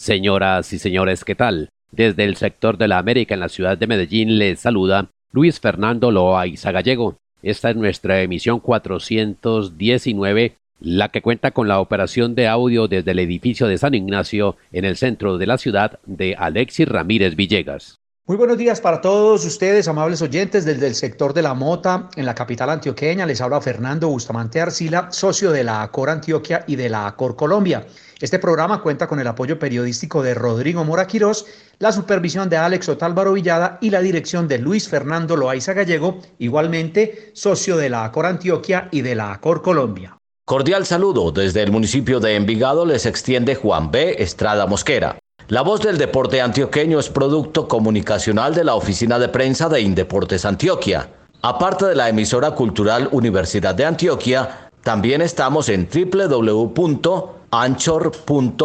Señoras y señores, ¿qué tal? Desde el sector de la América en la ciudad de Medellín les saluda Luis Fernando Loaiza Gallego. Esta es nuestra emisión 419, la que cuenta con la operación de audio desde el edificio de San Ignacio en el centro de la ciudad de Alexis Ramírez Villegas. Muy buenos días para todos ustedes, amables oyentes, desde el sector de la Mota, en la capital antioqueña. Les habla Fernando Bustamante Arcila, socio de la ACOR Antioquia y de la ACOR Colombia. Este programa cuenta con el apoyo periodístico de Rodrigo Mora Quirós, la supervisión de Alex Otálvaro Villada y la dirección de Luis Fernando Loaiza Gallego, igualmente socio de la ACOR Antioquia y de la ACOR Colombia. Cordial saludo desde el municipio de Envigado les extiende Juan B. Estrada Mosquera. La voz del deporte antioqueño es producto comunicacional de la oficina de prensa de Indeportes Antioquia. Aparte de la emisora cultural Universidad de Antioquia, también estamos en www anchor.fm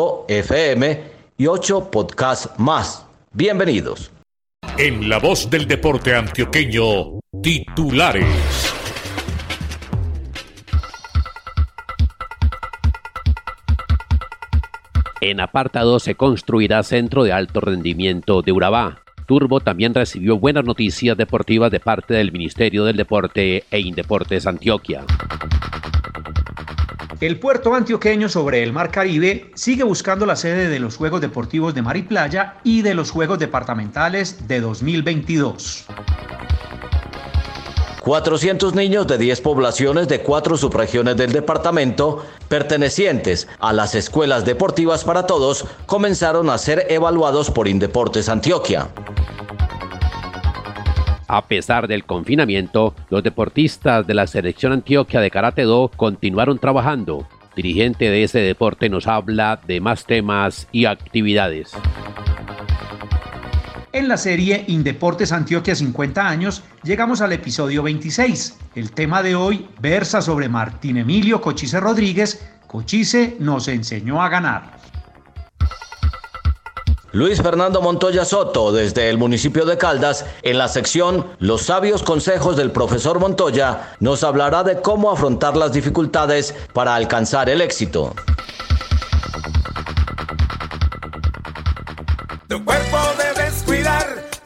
y ocho podcasts más. Bienvenidos. En la voz del deporte antioqueño, titulares. En apartado se construirá centro de alto rendimiento de Urabá. Turbo también recibió buenas noticias deportivas de parte del Ministerio del Deporte e Indeportes Antioquia. El puerto antioqueño sobre el Mar Caribe sigue buscando la sede de los Juegos Deportivos de Mar y Playa y de los Juegos Departamentales de 2022. 400 niños de 10 poblaciones de cuatro subregiones del departamento, pertenecientes a las escuelas deportivas para todos, comenzaron a ser evaluados por Indeportes Antioquia. A pesar del confinamiento, los deportistas de la selección Antioquia de Karate Do continuaron trabajando. Dirigente de ese deporte nos habla de más temas y actividades. En la serie Indeportes Antioquia 50 años llegamos al episodio 26. El tema de hoy versa sobre Martín Emilio Cochise Rodríguez. Cochise nos enseñó a ganar. Luis Fernando Montoya Soto, desde el municipio de Caldas, en la sección Los sabios consejos del profesor Montoya, nos hablará de cómo afrontar las dificultades para alcanzar el éxito.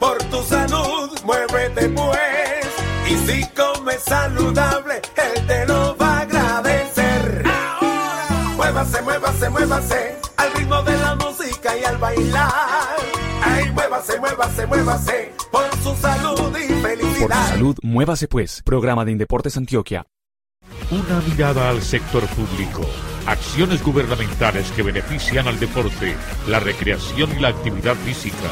Por tu salud, muévete pues. Y si comes saludable, él te lo va a agradecer. Ahora, muévase, muévase, muévase al ritmo de la música y al bailar. Ay, muévase, muévase, muévase por su salud y felicidad. Por su salud, muévase pues. Programa de Indeportes Antioquia. Una mirada al sector público. Acciones gubernamentales que benefician al deporte, la recreación y la actividad física.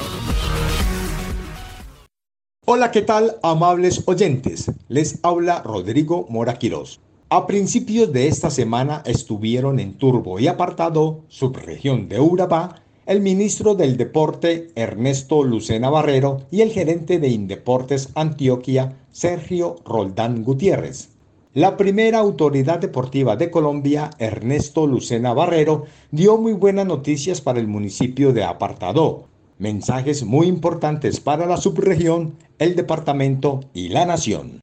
Hola, ¿qué tal, amables oyentes? Les habla Rodrigo Mora Quirós. A principios de esta semana estuvieron en Turbo y Apartado, subregión de Urabá, el ministro del Deporte Ernesto Lucena Barrero y el gerente de Indeportes Antioquia Sergio Roldán Gutiérrez. La primera autoridad deportiva de Colombia, Ernesto Lucena Barrero, dio muy buenas noticias para el municipio de Apartado, mensajes muy importantes para la subregión, el departamento y la nación.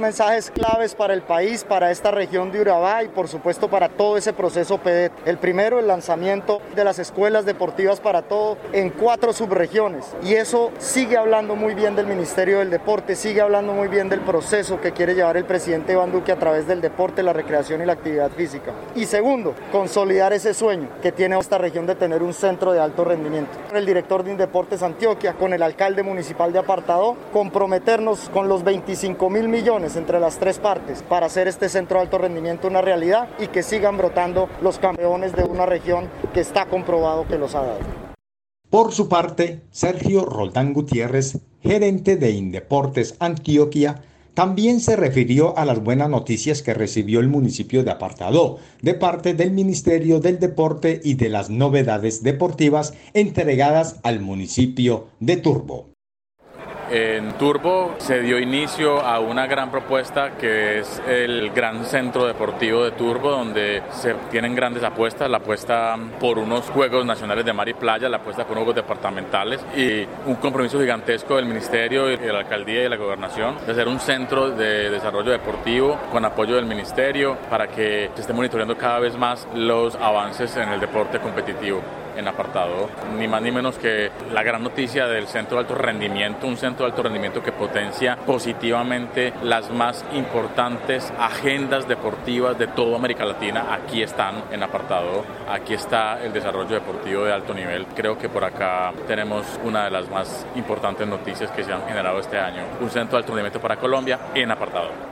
Mensajes claves para el país, para esta región de Urabá y por supuesto para todo ese proceso PEDET. El primero, el lanzamiento de las escuelas deportivas para todo en cuatro subregiones. Y eso sigue hablando muy bien del Ministerio del Deporte, sigue hablando muy bien del proceso que quiere llevar el presidente Iván Duque a través del deporte, la recreación y la actividad física. Y segundo, consolidar ese sueño que tiene esta región de tener un centro de alto rendimiento. El director de Indeportes Antioquia, con el alcalde municipal de Apartado, comprometernos con los 25 mil millones entre las tres partes para hacer este centro de alto rendimiento una realidad y que sigan brotando los campeones de una región que está comprobado que los ha dado. Por su parte, Sergio Roldán Gutiérrez, gerente de Indeportes Antioquia, También se refirió a las buenas noticias que recibió el municipio de Apartadó de parte del Ministerio del Deporte y de las novedades deportivas entregadas al municipio de Turbo. En Turbo se dio inicio a una gran propuesta que es el gran centro deportivo de Turbo, donde se tienen grandes apuestas, la apuesta por unos Juegos Nacionales de Mar y Playa, la apuesta por Juegos Departamentales y un compromiso gigantesco del Ministerio de la Alcaldía y de la Gobernación de hacer un centro de desarrollo deportivo con apoyo del Ministerio para que se esté monitoreando cada vez más los avances en el deporte competitivo en apartado, ni más ni menos que la gran noticia del centro de alto rendimiento, un centro de alto rendimiento que potencia positivamente las más importantes agendas deportivas de toda América Latina, aquí están en apartado, aquí está el desarrollo deportivo de alto nivel, creo que por acá tenemos una de las más importantes noticias que se han generado este año, un centro de alto rendimiento para Colombia en apartado.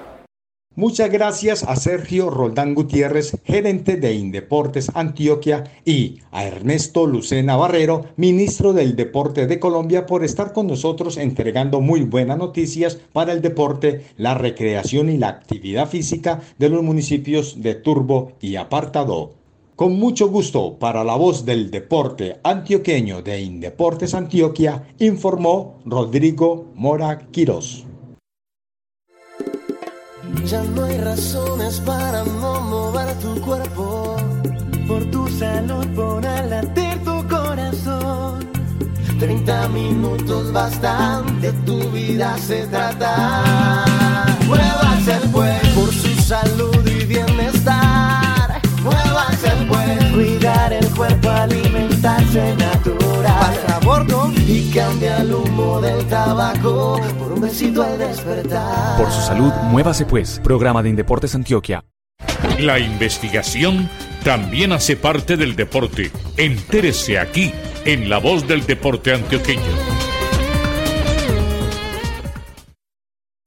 Muchas gracias a Sergio Roldán Gutiérrez, gerente de Indeportes Antioquia, y a Ernesto Lucena Barrero, ministro del Deporte de Colombia, por estar con nosotros entregando muy buenas noticias para el deporte, la recreación y la actividad física de los municipios de Turbo y Apartado. Con mucho gusto, para la voz del deporte antioqueño de Indeportes Antioquia, informó Rodrigo Mora Quirós. Ya no hay razones para no mover tu cuerpo. Por tu salud, por latir tu corazón. 30 minutos bastante, tu vida se trata. Muévase el pues por su salud y bienestar. Muévase el pues, cuidar el cuerpo, alimentarse y cambia el humo del tabaco por un besito al despertar. Por su salud, muévase pues. Programa de Indeportes Antioquia. La investigación también hace parte del deporte. Entérese aquí, en La Voz del Deporte Antioqueño.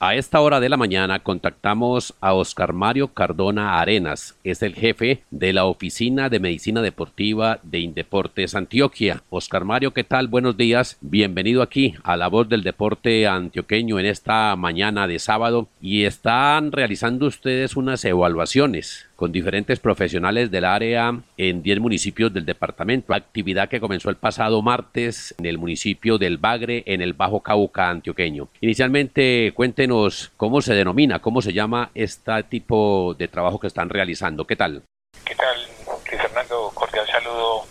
A esta hora de la mañana contactamos a Oscar Mario Cardona Arenas, es el jefe de la Oficina de Medicina Deportiva de Indeportes Antioquia. Oscar Mario, ¿qué tal? Buenos días, bienvenido aquí a la voz del deporte antioqueño en esta mañana de sábado y están realizando ustedes unas evaluaciones con diferentes profesionales del área en 10 municipios del departamento. Actividad que comenzó el pasado martes en el municipio del Bagre, en el Bajo Cauca antioqueño. Inicialmente, cuéntenos cómo se denomina, cómo se llama este tipo de trabajo que están realizando. ¿Qué tal? ¿Qué tal, Luis Fernando? Cordial saludo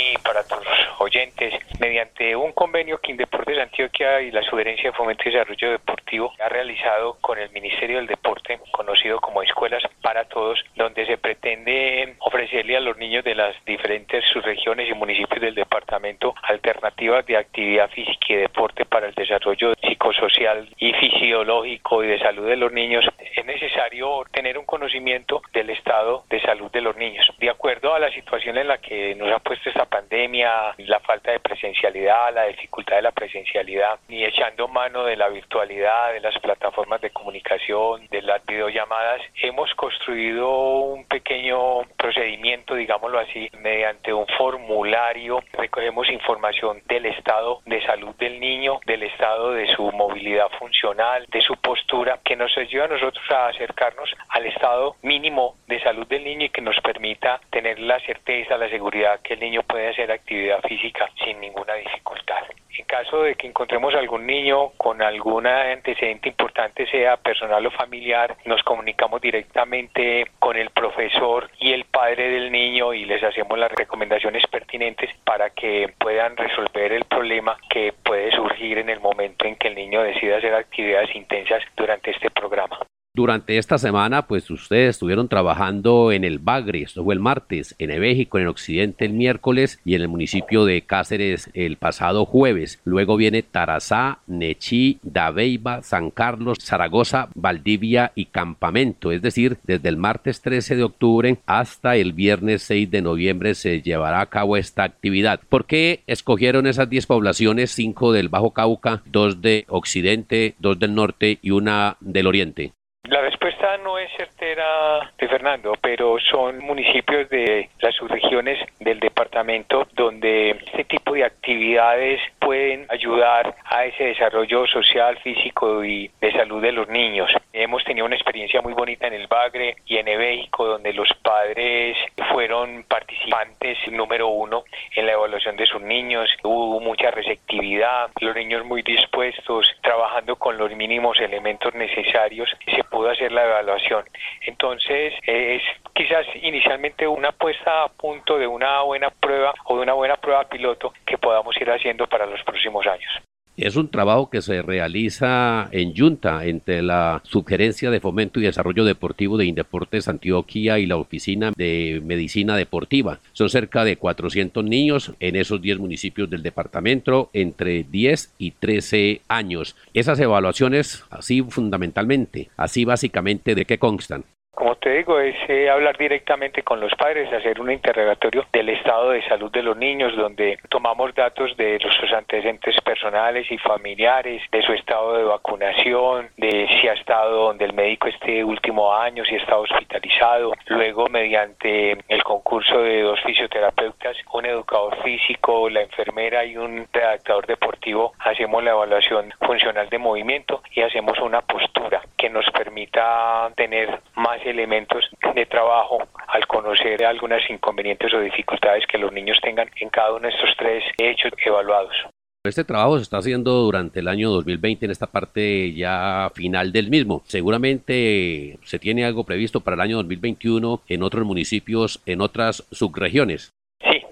ti para tus oyentes. Mediante un convenio que Indeportes Antioquia y la Sugerencia de Fomento y Desarrollo Deportivo ha realizado con el Ministerio del Deporte, conocido como Escuelas para Todos, donde se pretende ofrecerle a los niños de las diferentes subregiones y municipios del departamento alternativas de actividad física y deporte para el desarrollo psicosocial y fisiológico y de salud de los niños. Es necesario tener un conocimiento del estado de salud de los niños. De acuerdo a la situación en la que nos ha puesto esta pandemia, la falta de presencialidad, la dificultad de la presencialidad, y echando mano de la virtualidad, de las plataformas de comunicación, de las videollamadas, hemos construido un pequeño procedimiento, digámoslo así, mediante un formulario. Recogemos información del estado de salud del niño, del estado de su movilidad funcional, de su postura, que nos ayuda a nosotros a acercarnos al estado mínimo de salud del niño y que nos permita tener la certeza, la seguridad que el niño puede hacer actividad física sin ninguna dificultad. En caso de que encontremos algún niño con algún antecedente importante, sea personal o familiar, nos comunicamos directamente con el profesor y el padre del niño y les hacemos las recomendaciones pertinentes para que puedan resolver el problema que puede surgir en el momento en que el niño decida hacer actividades intensas durante este programa. Durante esta semana, pues ustedes estuvieron trabajando en el Bagre, esto fue el martes, en México, en el occidente el miércoles y en el municipio de Cáceres el pasado jueves. Luego viene Tarazá, Nechí, Dabeiba, San Carlos, Zaragoza, Valdivia y Campamento. Es decir, desde el martes 13 de octubre hasta el viernes 6 de noviembre se llevará a cabo esta actividad. ¿Por qué escogieron esas 10 poblaciones? 5 del Bajo Cauca, 2 de Occidente, 2 del Norte y una del Oriente. La respuesta no es certera de Fernando, pero son municipios de las subregiones del departamento donde este tipo de actividades pueden ayudar a ese desarrollo social, físico y de salud de los niños. Hemos tenido una experiencia muy bonita en el Bagre y en México donde los padres fueron participantes número uno en la evaluación de sus niños. Hubo mucha receptividad, los niños muy dispuestos, trabajando con los mínimos elementos necesarios. Pudo hacer la evaluación. Entonces, es quizás inicialmente una puesta a punto de una buena prueba o de una buena prueba piloto que podamos ir haciendo para los próximos años. Es un trabajo que se realiza en Junta entre la Sugerencia de Fomento y Desarrollo Deportivo de Indeportes Antioquia y la Oficina de Medicina Deportiva. Son cerca de 400 niños en esos 10 municipios del departamento entre 10 y 13 años. Esas evaluaciones, así fundamentalmente, así básicamente, ¿de qué constan? Como te digo, es hablar directamente con los padres, hacer un interrogatorio del estado de salud de los niños, donde tomamos datos de sus antecedentes personales y familiares, de su estado de vacunación, de si ha estado donde el médico este último año, si ha estado hospitalizado. Luego, mediante el concurso de dos fisioterapeutas, un educador físico, la enfermera y un redactador deportivo, hacemos la evaluación funcional de movimiento y hacemos una postura que nos permita tener más elementos de trabajo al conocer algunas inconvenientes o dificultades que los niños tengan en cada uno de estos tres hechos evaluados. Este trabajo se está haciendo durante el año 2020 en esta parte ya final del mismo. Seguramente se tiene algo previsto para el año 2021 en otros municipios, en otras subregiones.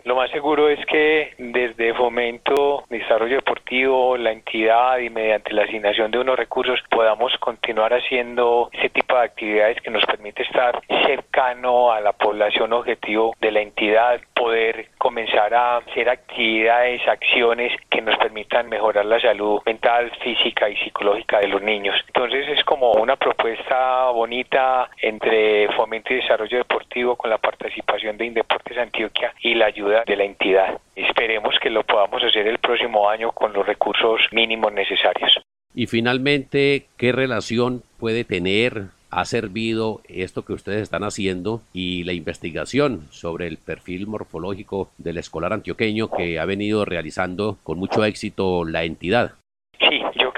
Lo más seguro es que desde Fomento, Desarrollo Deportivo, la entidad y mediante la asignación de unos recursos podamos continuar haciendo ese tipo de actividades que nos permite estar cercano a la población objetivo de la entidad, poder comenzar a hacer actividades, acciones que nos permitan mejorar la salud mental, física y psicológica de los niños. Entonces es como una propuesta bonita entre Fomento y Desarrollo Deportivo con la participación de Indeportes Antioquia y la ayuda de la entidad. Esperemos que lo podamos hacer el próximo año con los recursos mínimos necesarios. Y finalmente, ¿qué relación puede tener ha servido esto que ustedes están haciendo y la investigación sobre el perfil morfológico del escolar antioqueño que ha venido realizando con mucho éxito la entidad?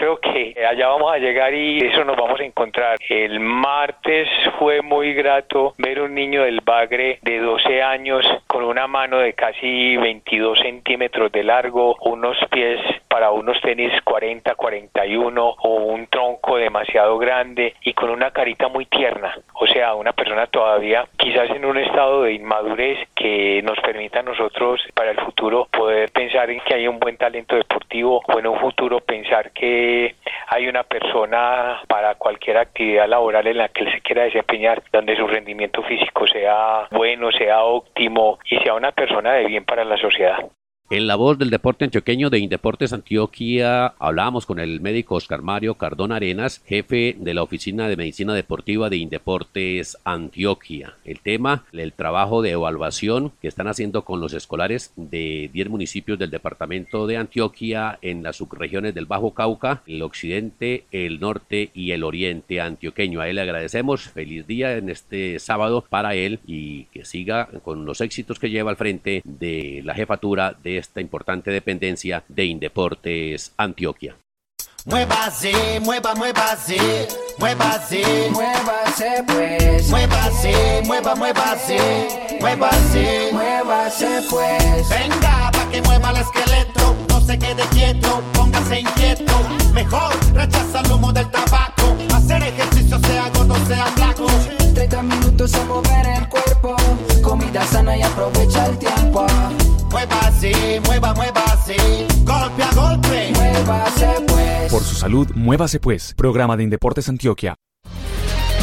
Creo que allá vamos a llegar y eso nos vamos a encontrar. El martes fue muy grato ver un niño del Bagre de 12 años con una mano de casi 22 centímetros de largo, unos pies para unos tenis 40, 41 o un tronco demasiado grande y con una carita muy tierna. O sea, una persona todavía quizás en un estado de inmadurez que nos permita a nosotros para el futuro poder pensar en que hay un buen talento deportivo o en un futuro pensar que hay una persona para cualquier actividad laboral en la que él se quiera desempeñar, donde su rendimiento físico sea bueno, sea óptimo y sea una persona de bien para la sociedad. En la voz del deporte antioqueño de Indeportes Antioquia hablábamos con el médico Oscar Mario Cardón Arenas, jefe de la Oficina de Medicina Deportiva de Indeportes Antioquia. El tema, el trabajo de evaluación que están haciendo con los escolares de 10 municipios del departamento de Antioquia en las subregiones del Bajo Cauca, el occidente, el norte y el oriente antioqueño. A él le agradecemos. Feliz día en este sábado para él y que siga con los éxitos que lleva al frente de la jefatura de esta importante dependencia de Indeportes Antioquia. Muévase, mueva, muévase, muévase, muévase pues. Muévase, mueva, muévase, muévase, muévase pues. Venga, pa' que mueva el esqueleto, no se quede quieto, póngase inquieto. Mejor rechaza el humo del tabaco, hacer ejercicio sea gordo, sea flaco. 30 minutos a mover el cuerpo, comida sana y aprovecha el tiempo. Muévase, mueva, muévase, golpe a golpe, muévase pues. Por su salud, muévase pues. Programa de Indeportes Antioquia.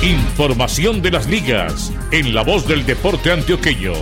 Información de las ligas en la voz del deporte antioqueño.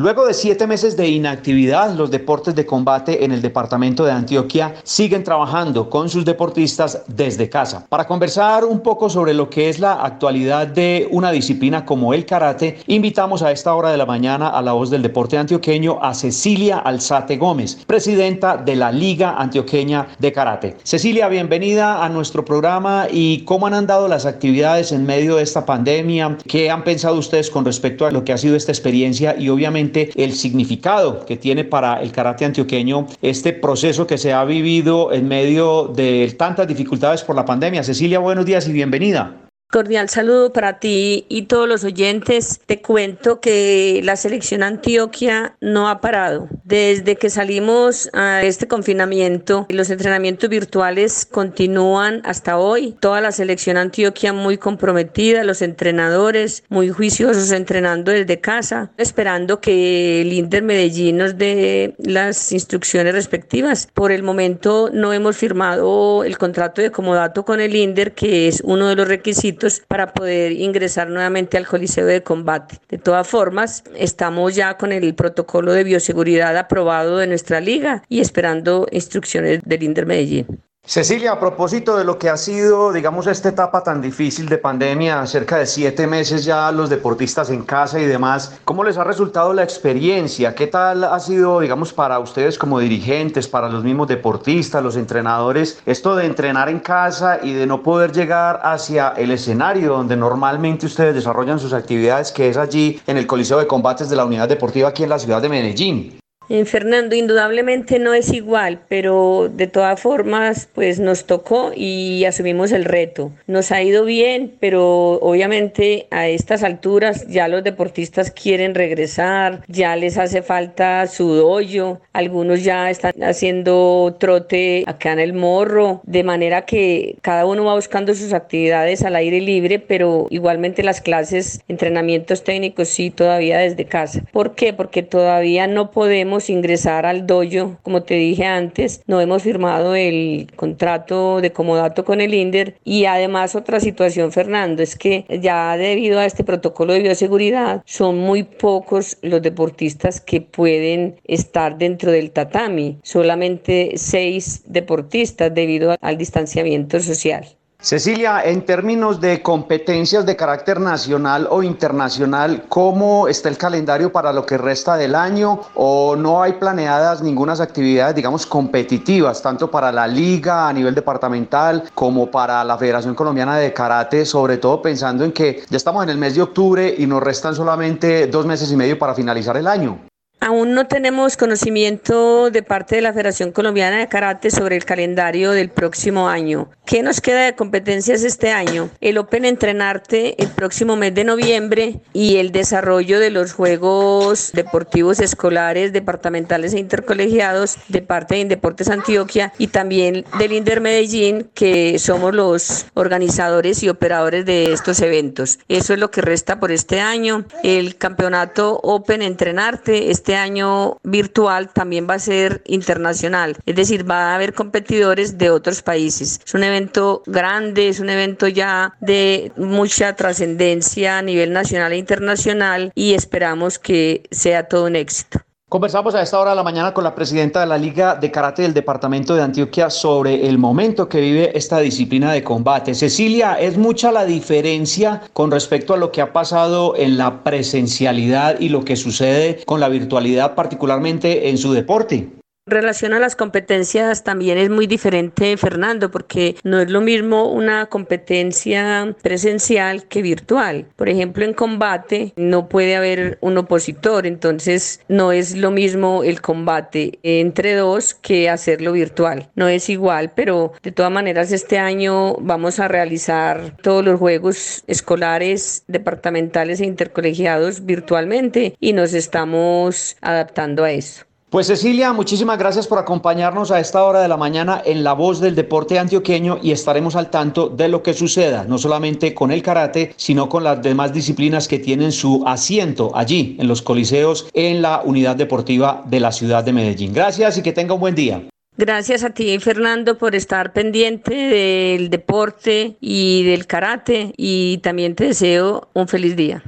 Luego de siete meses de inactividad, los deportes de combate en el departamento de Antioquia siguen trabajando con sus deportistas desde casa. Para conversar un poco sobre lo que es la actualidad de una disciplina como el karate, invitamos a esta hora de la mañana a la voz del deporte antioqueño a Cecilia Alzate Gómez, presidenta de la Liga Antioqueña de Karate. Cecilia, bienvenida a nuestro programa y cómo han andado las actividades en medio de esta pandemia, qué han pensado ustedes con respecto a lo que ha sido esta experiencia y obviamente el significado que tiene para el karate antioqueño este proceso que se ha vivido en medio de tantas dificultades por la pandemia. Cecilia, buenos días y bienvenida. Cordial saludo para ti y todos los oyentes. Te cuento que la selección Antioquia no ha parado. Desde que salimos a este confinamiento, los entrenamientos virtuales continúan hasta hoy. Toda la selección Antioquia muy comprometida, los entrenadores muy juiciosos entrenando desde casa, esperando que el Inter Medellín nos dé las instrucciones respectivas. Por el momento no hemos firmado el contrato de comodato con el Inter, que es uno de los requisitos para poder ingresar nuevamente al Coliseo de Combate. De todas formas, estamos ya con el protocolo de bioseguridad aprobado de nuestra liga y esperando instrucciones del Inter Medellín. Cecilia, a propósito de lo que ha sido, digamos, esta etapa tan difícil de pandemia, cerca de siete meses ya los deportistas en casa y demás, ¿cómo les ha resultado la experiencia? ¿Qué tal ha sido, digamos, para ustedes como dirigentes, para los mismos deportistas, los entrenadores, esto de entrenar en casa y de no poder llegar hacia el escenario donde normalmente ustedes desarrollan sus actividades, que es allí en el Coliseo de Combates de la Unidad Deportiva aquí en la ciudad de Medellín? En Fernando, indudablemente no es igual, pero de todas formas, pues nos tocó y asumimos el reto. Nos ha ido bien, pero obviamente a estas alturas ya los deportistas quieren regresar, ya les hace falta su dojo, algunos ya están haciendo trote acá en el morro, de manera que cada uno va buscando sus actividades al aire libre, pero igualmente las clases, entrenamientos técnicos sí todavía desde casa. ¿Por qué? Porque todavía no podemos ingresar al dojo, como te dije antes, no hemos firmado el contrato de comodato con el INDER. Y además otra situación, Fernando, es que ya debido a este protocolo de bioseguridad son muy pocos los deportistas que pueden estar dentro del tatami, solamente seis deportistas debido al distanciamiento social. Cecilia, en términos de competencias de carácter nacional o internacional, ¿cómo está el calendario para lo que resta del año? ¿O no hay planeadas ninguna actividades, digamos, competitivas, tanto para la liga a nivel departamental como para la Federación Colombiana de Karate, sobre todo pensando en que ya estamos en el mes de octubre y nos restan solamente dos meses y medio para finalizar el año? Aún no tenemos conocimiento de parte de la Federación Colombiana de Karate sobre el calendario del próximo año. ¿Qué nos queda de competencias este año? El Open Entrenarte el próximo mes de noviembre y el desarrollo de los Juegos Deportivos Escolares, Departamentales e Intercolegiados de parte de Indeportes Antioquia y también del Inder Medellín, que somos los organizadores y operadores de estos eventos. Eso es lo que resta por este año. El campeonato Open Entrenarte este año virtual también va a ser internacional, es decir, va a haber competidores de otros países. Es un evento grande, es un evento ya de mucha trascendencia a nivel nacional e internacional y esperamos que sea todo un éxito. Conversamos a esta hora de la mañana con la presidenta de la Liga de Karate del Departamento de Antioquia sobre el momento que vive esta disciplina de combate. Cecilia, ¿es mucha la diferencia con respecto a lo que ha pasado en la presencialidad y lo que sucede con la virtualidad, particularmente en su deporte? Relación a las competencias también es muy diferente, Fernando, porque no es lo mismo una competencia presencial que virtual. Por ejemplo, en combate no puede haber un opositor, entonces no es lo mismo el combate entre dos que hacerlo virtual. No es igual, pero de todas maneras este año vamos a realizar todos los juegos escolares, departamentales e intercolegiados virtualmente y nos estamos adaptando a eso. Pues Cecilia, muchísimas gracias por acompañarnos a esta hora de la mañana en La Voz del Deporte Antioqueño y estaremos al tanto de lo que suceda, no solamente con el karate, sino con las demás disciplinas que tienen su asiento allí en los coliseos en la unidad deportiva de la ciudad de Medellín. Gracias y que tenga un buen día. Gracias a ti, Fernando, por estar pendiente del deporte y del karate y también te deseo un feliz día.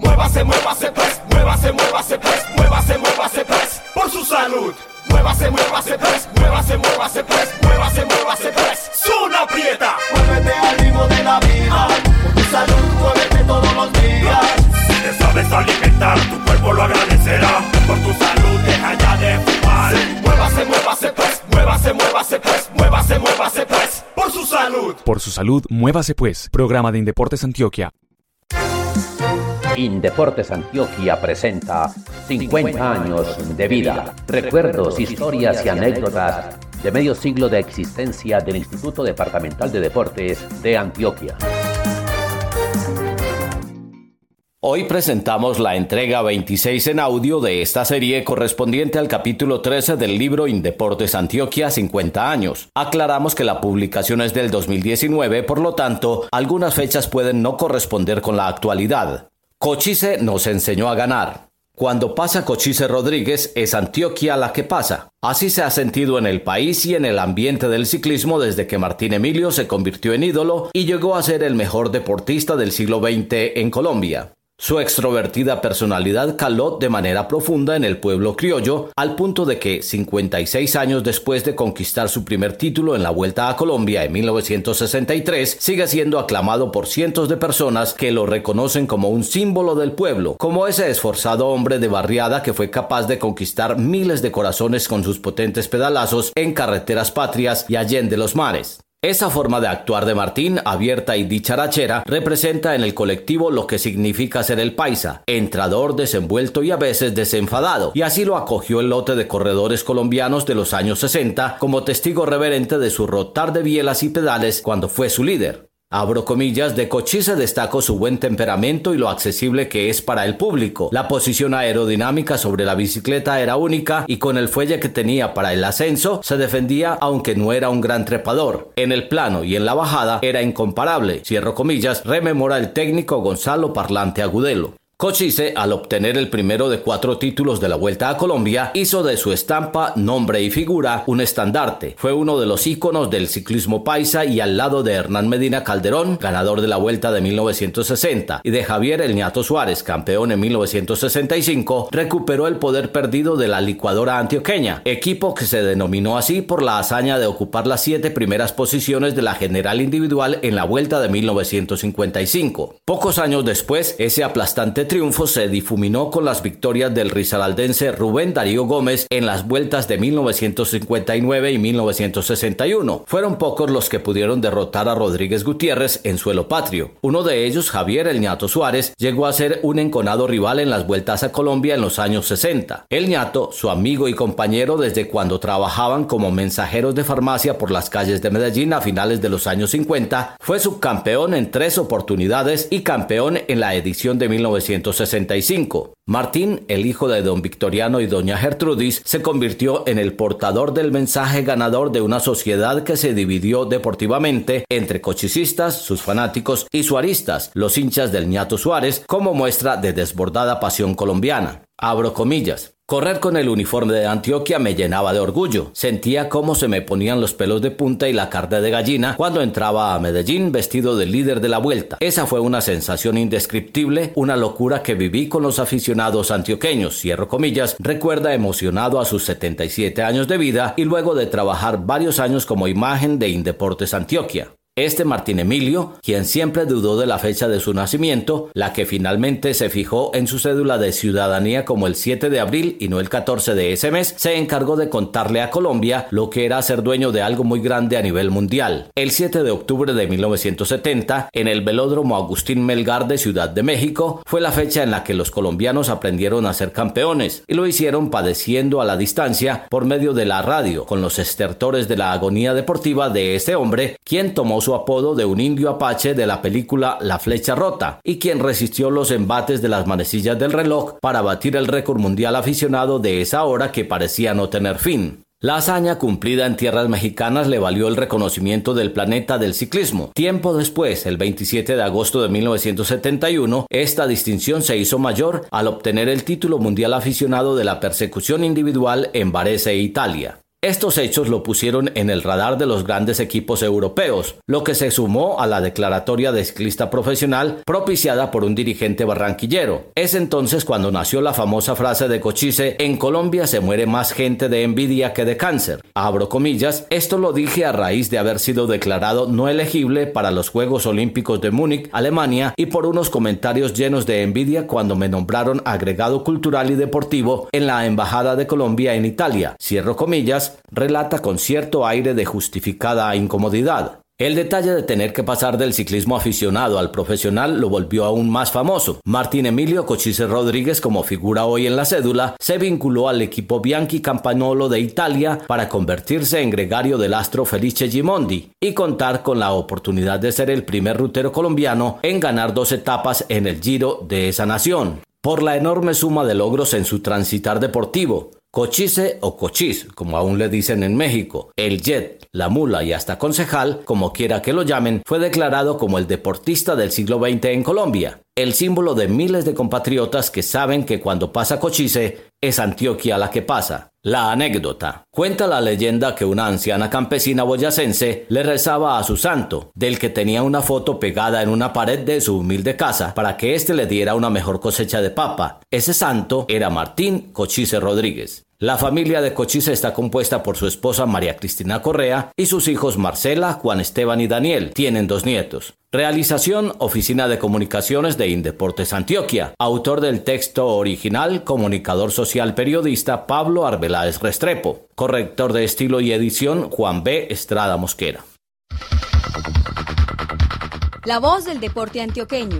Muévase, muévase, pues, muévase Muévase, muévase pues, muévase, muévase pues, por su salud. Muévase, muévase pues, muévase, muévase pues, muévase, muévase pues. Zona Prieta. Muévete al ritmo de la vida, por tu salud, muévete todos los días. Si te sabes alimentar, tu cuerpo lo agradecerá. Por tu salud, deja ya de fumar. Muévase, muévase pues, muévase, muévase pues, muévase, muévase pues, por su salud. Por su salud, muévase pues. Programa de Indeportes Antioquia. Indeportes Antioquia presenta 50 años de vida, recuerdos, historias y anécdotas de medio siglo de existencia del Instituto Departamental de Deportes de Antioquia. Hoy presentamos la entrega 26 en audio de esta serie correspondiente al capítulo 13 del libro Indeportes Antioquia 50 años. Aclaramos que la publicación es del 2019, por lo tanto, algunas fechas pueden no corresponder con la actualidad. Cochise nos enseñó a ganar. Cuando pasa Cochise Rodríguez, es Antioquia la que pasa. Así se ha sentido en el país y en el ambiente del ciclismo desde que Martín Emilio se convirtió en ídolo y llegó a ser el mejor deportista del siglo XX en Colombia. Su extrovertida personalidad caló de manera profunda en el pueblo criollo, al punto de que 56 años después de conquistar su primer título en la Vuelta a Colombia en 1963, sigue siendo aclamado por cientos de personas que lo reconocen como un símbolo del pueblo, como ese esforzado hombre de barriada que fue capaz de conquistar miles de corazones con sus potentes pedalazos en carreteras patrias y allende los mares. Esa forma de actuar de Martín, abierta y dicharachera, representa en el colectivo lo que significa ser el paisa, entrador, desenvuelto y a veces desenfadado, y así lo acogió el lote de corredores colombianos de los años 60 como testigo reverente de su rotar de bielas y pedales cuando fue su líder. Abro comillas, de Cochise destacó su buen temperamento y lo accesible que es para el público. La posición aerodinámica sobre la bicicleta era única y con el fuelle que tenía para el ascenso se defendía aunque no era un gran trepador. En el plano y en la bajada era incomparable. Cierro comillas, rememora el técnico Gonzalo Parlante Agudelo. Cochise, al obtener el primero de cuatro títulos de la Vuelta a Colombia, hizo de su estampa, nombre y figura un estandarte. Fue uno de los íconos del ciclismo paisa y al lado de Hernán Medina Calderón, ganador de la Vuelta de 1960, y de Javier El Suárez, campeón en 1965, recuperó el poder perdido de la licuadora antioqueña, equipo que se denominó así por la hazaña de ocupar las siete primeras posiciones de la general individual en la Vuelta de 1955. Pocos años después, ese aplastante triunfo se difuminó con las victorias del risaraldense Rubén Darío Gómez en las vueltas de 1959 y 1961. Fueron pocos los que pudieron derrotar a Rodríguez Gutiérrez en suelo patrio. Uno de ellos, Javier El Ñato Suárez, llegó a ser un enconado rival en las vueltas a Colombia en los años 60. El Ñato, su amigo y compañero desde cuando trabajaban como mensajeros de farmacia por las calles de Medellín a finales de los años 50, fue subcampeón en tres oportunidades y campeón en la edición de 1960 1965. Martín, el hijo de don Victoriano y doña Gertrudis, se convirtió en el portador del mensaje ganador de una sociedad que se dividió deportivamente entre cochicistas, sus fanáticos y suaristas, los hinchas del ñato Suárez, como muestra de desbordada pasión colombiana. Abro comillas. Correr con el uniforme de Antioquia me llenaba de orgullo. Sentía cómo se me ponían los pelos de punta y la carne de gallina cuando entraba a Medellín vestido de líder de la vuelta. Esa fue una sensación indescriptible, una locura que viví con los aficionados antioqueños, cierro comillas, recuerda emocionado a sus 77 años de vida y luego de trabajar varios años como imagen de Indeportes Antioquia. Este Martín Emilio, quien siempre dudó de la fecha de su nacimiento, la que finalmente se fijó en su cédula de ciudadanía como el 7 de abril y no el 14 de ese mes, se encargó de contarle a Colombia lo que era ser dueño de algo muy grande a nivel mundial. El 7 de octubre de 1970, en el velódromo Agustín Melgar de Ciudad de México, fue la fecha en la que los colombianos aprendieron a ser campeones y lo hicieron padeciendo a la distancia por medio de la radio, con los estertores de la agonía deportiva de este hombre, quien tomó su apodo de un indio apache de la película La Flecha Rota y quien resistió los embates de las manecillas del reloj para batir el récord mundial aficionado de esa hora que parecía no tener fin. La hazaña cumplida en tierras mexicanas le valió el reconocimiento del planeta del ciclismo. Tiempo después, el 27 de agosto de 1971, esta distinción se hizo mayor al obtener el título mundial aficionado de la persecución individual en Varese, Italia. Estos hechos lo pusieron en el radar de los grandes equipos europeos, lo que se sumó a la declaratoria de ciclista profesional propiciada por un dirigente barranquillero. Es entonces cuando nació la famosa frase de Cochise, en Colombia se muere más gente de envidia que de cáncer. Abro comillas, esto lo dije a raíz de haber sido declarado no elegible para los Juegos Olímpicos de Múnich, Alemania, y por unos comentarios llenos de envidia cuando me nombraron agregado cultural y deportivo en la Embajada de Colombia en Italia. Cierro comillas, relata con cierto aire de justificada incomodidad. El detalle de tener que pasar del ciclismo aficionado al profesional lo volvió aún más famoso. Martín Emilio Cochise Rodríguez, como figura hoy en la cédula, se vinculó al equipo Bianchi Campagnolo de Italia para convertirse en gregario del astro Felice Gimondi y contar con la oportunidad de ser el primer rutero colombiano en ganar dos etapas en el Giro de esa nación. Por la enorme suma de logros en su transitar deportivo, Cochise o Cochis, como aún le dicen en México, el Jet, la mula y hasta concejal, como quiera que lo llamen, fue declarado como el deportista del siglo XX en Colombia, el símbolo de miles de compatriotas que saben que cuando pasa Cochise es Antioquia la que pasa. La anécdota. Cuenta la leyenda que una anciana campesina boyacense le rezaba a su santo, del que tenía una foto pegada en una pared de su humilde casa para que éste le diera una mejor cosecha de papa. Ese santo era Martín Cochise Rodríguez. La familia de Cochise está compuesta por su esposa María Cristina Correa y sus hijos Marcela, Juan Esteban y Daniel. Tienen dos nietos. Realización Oficina de Comunicaciones de Indeportes Antioquia. Autor del texto original, comunicador social periodista Pablo Arbeláez Restrepo. Corrector de estilo y edición Juan B. Estrada Mosquera. La voz del deporte antioqueño.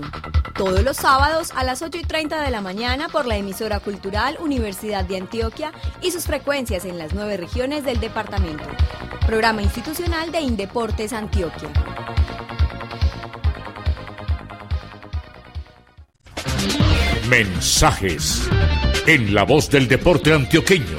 Todos los sábados a las 8 y 30 de la mañana por la emisora cultural Universidad de Antioquia y sus frecuencias en las nueve regiones del departamento. Programa institucional de Indeportes Antioquia. Mensajes en la voz del deporte antioqueño.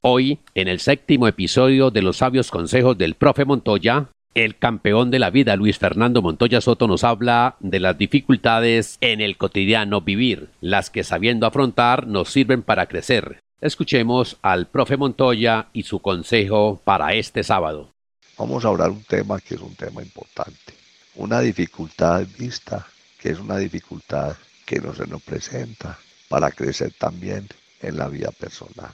Hoy, en el séptimo episodio de los sabios consejos del profe Montoya, el campeón de la vida Luis Fernando Montoya Soto nos habla de las dificultades en el cotidiano vivir, las que sabiendo afrontar nos sirven para crecer. Escuchemos al profe Montoya y su consejo para este sábado. Vamos a hablar un tema que es un tema importante, una dificultad vista que es una dificultad que no se nos presenta para crecer también en la vida personal.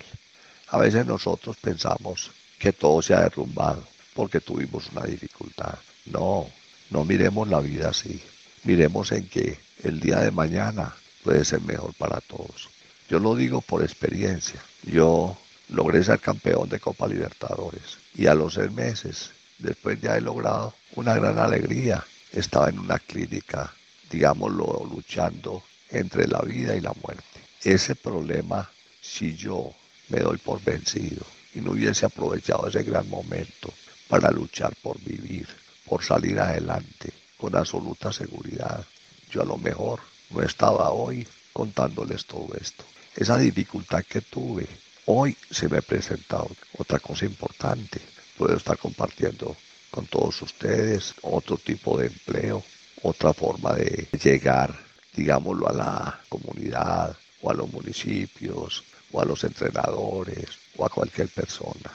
A veces nosotros pensamos que todo se ha derrumbado porque tuvimos una dificultad. No, no miremos la vida así. Miremos en que el día de mañana puede ser mejor para todos. Yo lo digo por experiencia. Yo logré ser campeón de Copa Libertadores y a los seis meses, después ya he logrado una gran alegría. Estaba en una clínica digámoslo, luchando entre la vida y la muerte. Ese problema, si yo me doy por vencido y no hubiese aprovechado ese gran momento para luchar por vivir, por salir adelante con absoluta seguridad, yo a lo mejor no estaba hoy contándoles todo esto. Esa dificultad que tuve, hoy se me ha presentado otra cosa importante. Puedo estar compartiendo con todos ustedes otro tipo de empleo, otra forma de llegar, digámoslo, a la comunidad o a los municipios o a los entrenadores o a cualquier persona.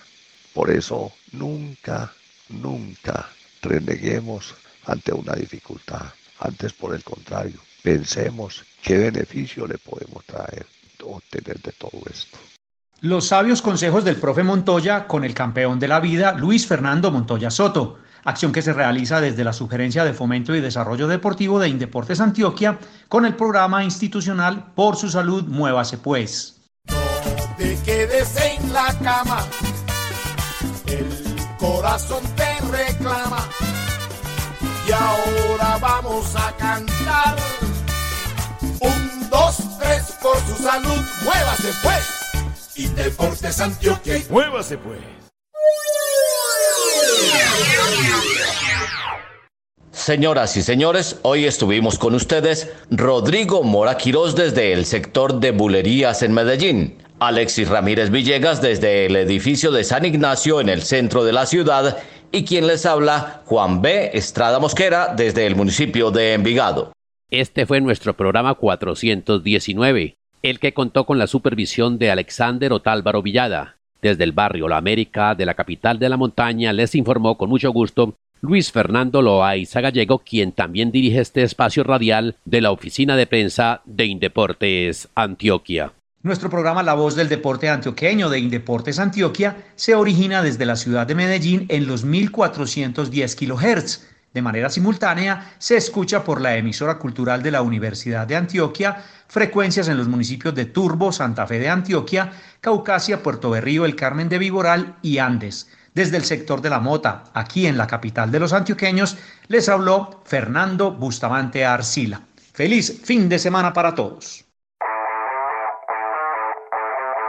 Por eso nunca, nunca reneguemos ante una dificultad. Antes, por el contrario, pensemos qué beneficio le podemos traer, obtener de todo esto. Los sabios consejos del profe Montoya con el campeón de la vida, Luis Fernando Montoya Soto acción que se realiza desde la Sugerencia de Fomento y Desarrollo Deportivo de Indeportes Antioquia con el programa institucional Por su Salud, Muévase Pues. No te quedes en la cama, corazón te reclama y ahora vamos a cantar. Un, dos, tres, por su salud, muévase pues. Y Deportes Antioquia, muévase pues. Señoras y señores, hoy estuvimos con ustedes Rodrigo Mora Quirós desde el sector de Bulerías en Medellín, Alexis Ramírez Villegas desde el edificio de San Ignacio en el centro de la ciudad y quien les habla, Juan B. Estrada Mosquera desde el municipio de Envigado. Este fue nuestro programa 419 el que contó con la supervisión de Alexander Otálvaro Villada. Desde el barrio La América de la capital de la montaña les informó con mucho gusto Luis Fernando Loaiza Gallego, quien también dirige este espacio radial de la oficina de prensa de Indeportes Antioquia. Nuestro programa La Voz del Deporte Antioqueño de Indeportes Antioquia se origina desde la ciudad de Medellín en los 1410 kHz. De manera simultánea se escucha por la emisora cultural de la Universidad de Antioquia, frecuencias en los municipios de Turbo, Santa Fe de Antioquia, Caucasia, Puerto Berrío, El Carmen de Viboral y Andes. Desde el sector de la Mota, aquí en la capital de los antioqueños, les habló Fernando Bustamante Arcila. Feliz fin de semana para todos.